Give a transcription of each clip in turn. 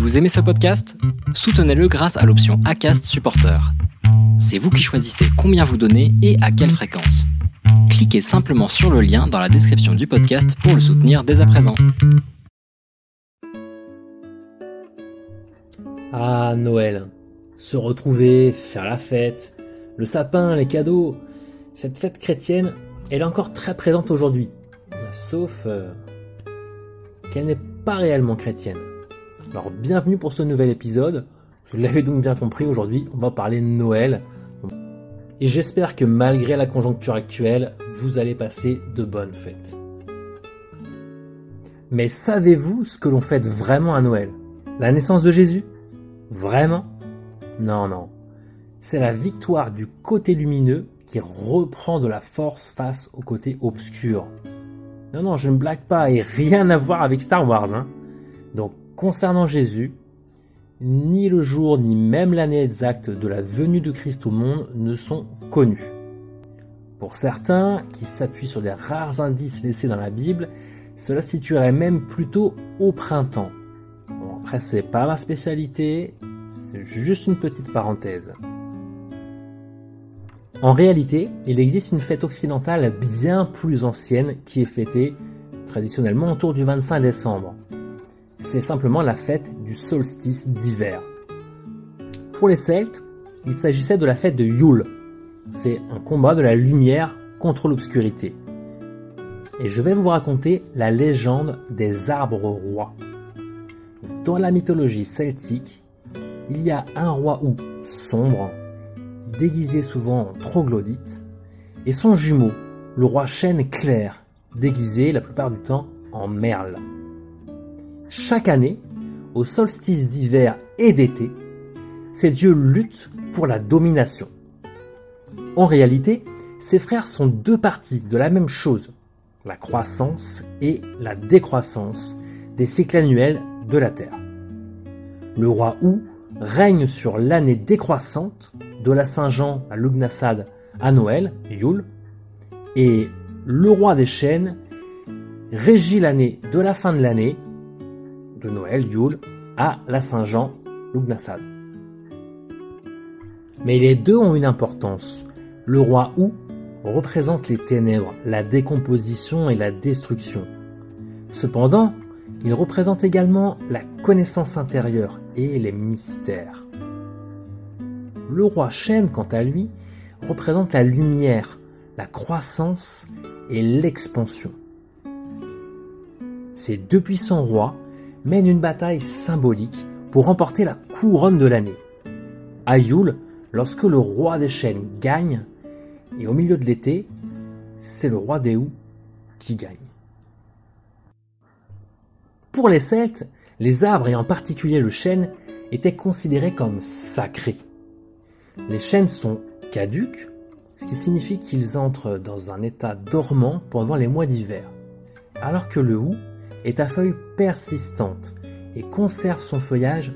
Vous aimez ce podcast? Soutenez-le grâce à l'option ACAST Supporter. C'est vous qui choisissez combien vous donnez et à quelle fréquence. Cliquez simplement sur le lien dans la description du podcast pour le soutenir dès à présent. Ah, Noël. Se retrouver, faire la fête, le sapin, les cadeaux. Cette fête chrétienne, elle est encore très présente aujourd'hui. Sauf euh, qu'elle n'est pas réellement chrétienne. Alors bienvenue pour ce nouvel épisode. Vous l'avez donc bien compris, aujourd'hui on va parler de Noël. Et j'espère que malgré la conjoncture actuelle, vous allez passer de bonnes fêtes. Mais savez-vous ce que l'on fête vraiment à Noël? La naissance de Jésus? Vraiment? Non, non. C'est la victoire du côté lumineux qui reprend de la force face au côté obscur. Non, non, je ne blague pas et rien à voir avec Star Wars. Hein. Donc Concernant Jésus, ni le jour ni même l'année exacte de la venue de Christ au monde ne sont connus. Pour certains, qui s'appuient sur des rares indices laissés dans la Bible, cela situerait même plutôt au printemps. Bon, après, c'est pas ma spécialité, c'est juste une petite parenthèse. En réalité, il existe une fête occidentale bien plus ancienne qui est fêtée traditionnellement autour du 25 décembre c'est simplement la fête du solstice d'hiver. Pour les Celtes, il s'agissait de la fête de Yule. C'est un combat de la lumière contre l'obscurité. Et je vais vous raconter la légende des arbres rois. Dans la mythologie celtique, il y a un roi ou sombre, déguisé souvent en troglodyte, et son jumeau, le roi chêne clair, déguisé la plupart du temps en merle. Chaque année, au solstice d'hiver et d'été, ces dieux luttent pour la domination. En réalité, ces frères sont deux parties de la même chose, la croissance et la décroissance des cycles annuels de la Terre. Le roi Ou règne sur l'année décroissante de la Saint-Jean à Lugnasad à Noël, Yule, et le roi des chênes régit l'année de la fin de l'année de Noël, Yule, à la Saint-Jean, Lugnasad. Mais les deux ont une importance. Le roi Ou représente les ténèbres, la décomposition et la destruction. Cependant, il représente également la connaissance intérieure et les mystères. Le roi Chêne, quant à lui, représente la lumière, la croissance et l'expansion. Ces deux puissants rois mène une bataille symbolique pour remporter la couronne de l'année. À Yule, lorsque le roi des chênes gagne, et au milieu de l'été, c'est le roi des houes qui gagne. Pour les Celtes, les arbres et en particulier le chêne étaient considérés comme sacrés. Les chênes sont caduques, ce qui signifie qu'ils entrent dans un état dormant pendant les mois d'hiver, alors que le hou est à feuilles persistantes et conserve son feuillage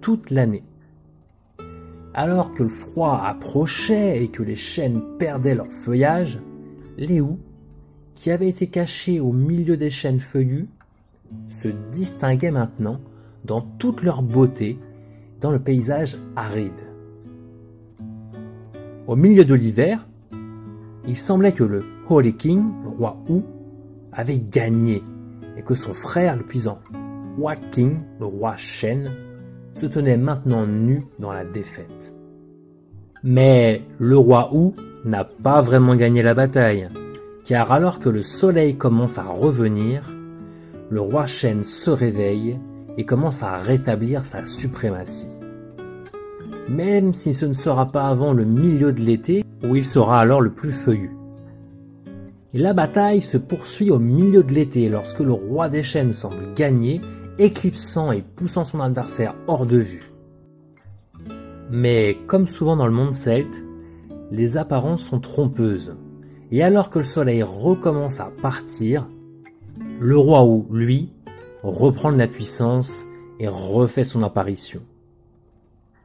toute l'année. Alors que le froid approchait et que les chênes perdaient leur feuillage, les houes, qui avaient été cachés au milieu des chênes feuillus, se distinguaient maintenant dans toute leur beauté dans le paysage aride. Au milieu de l'hiver, il semblait que le Holy King, le roi Hou, avait gagné et que son frère, le puissant Waking, le roi Shen, se tenait maintenant nu dans la défaite. Mais le roi Wu n'a pas vraiment gagné la bataille, car alors que le soleil commence à revenir, le roi Shen se réveille et commence à rétablir sa suprématie. Même si ce ne sera pas avant le milieu de l'été, où il sera alors le plus feuillu. La bataille se poursuit au milieu de l'été lorsque le roi des chênes semble gagner, éclipsant et poussant son adversaire hors de vue. Mais comme souvent dans le monde celte, les apparences sont trompeuses. Et alors que le soleil recommence à partir, le roi ou lui, reprend de la puissance et refait son apparition.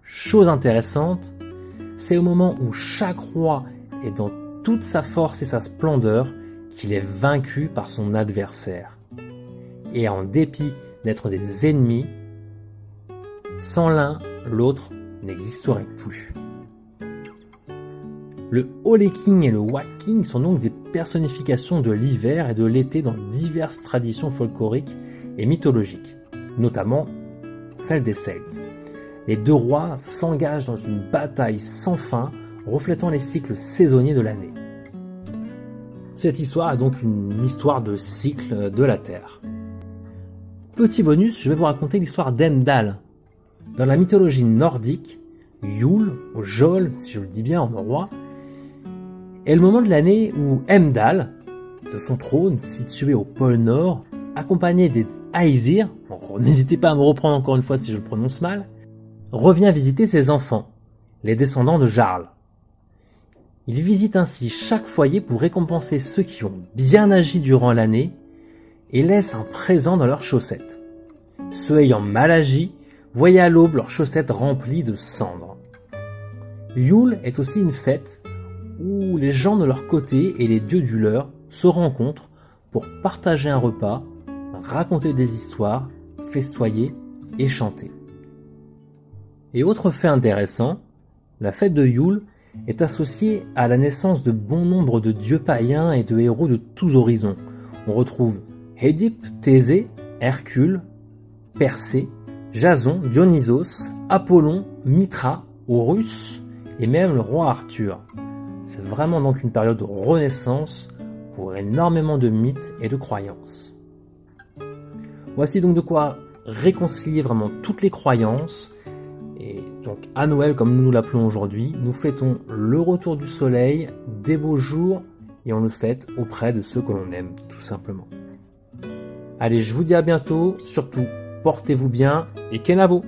Chose intéressante, c'est au moment où chaque roi est dans toute sa force et sa splendeur qu'il est vaincu par son adversaire. Et en dépit d'être des ennemis, Sans l'un, l'autre n'existerait plus. Le King et le Waking sont donc des personnifications de l'hiver et de l'été dans diverses traditions folkloriques et mythologiques, notamment celle des Celtes. Les deux rois s'engagent dans une bataille sans fin, reflétant les cycles saisonniers de l'année. Cette histoire est donc une histoire de cycle de la Terre. Petit bonus, je vais vous raconter l'histoire d'Emdal. Dans la mythologie nordique, Yule, ou Jol, si je le dis bien en roi, est le moment de l'année où Emdal, de son trône situé au pôle Nord, accompagné des Aesir, n'hésitez pas à me reprendre encore une fois si je le prononce mal, revient visiter ses enfants, les descendants de Jarl. Il visite ainsi chaque foyer pour récompenser ceux qui ont bien agi durant l'année et laisse un présent dans leurs chaussettes. Ceux ayant mal agi voyaient à l'aube leurs chaussettes remplies de cendres. Yule est aussi une fête où les gens de leur côté et les dieux du leur se rencontrent pour partager un repas, raconter des histoires, festoyer et chanter. Et autre fait intéressant, la fête de Yule est associée à la naissance de bon nombre de dieux païens et de héros de tous horizons. On retrouve Édipe, Thésée, Hercule, Persée, Jason, Dionysos, Apollon, Mitra, Horus et même le roi Arthur. C'est vraiment donc une période de renaissance pour énormément de mythes et de croyances. Voici donc de quoi réconcilier vraiment toutes les croyances. Donc à Noël, comme nous l'appelons aujourd'hui, nous fêtons le retour du soleil, des beaux jours, et on le fête auprès de ceux que l'on aime, tout simplement. Allez, je vous dis à bientôt, surtout portez-vous bien et kenavo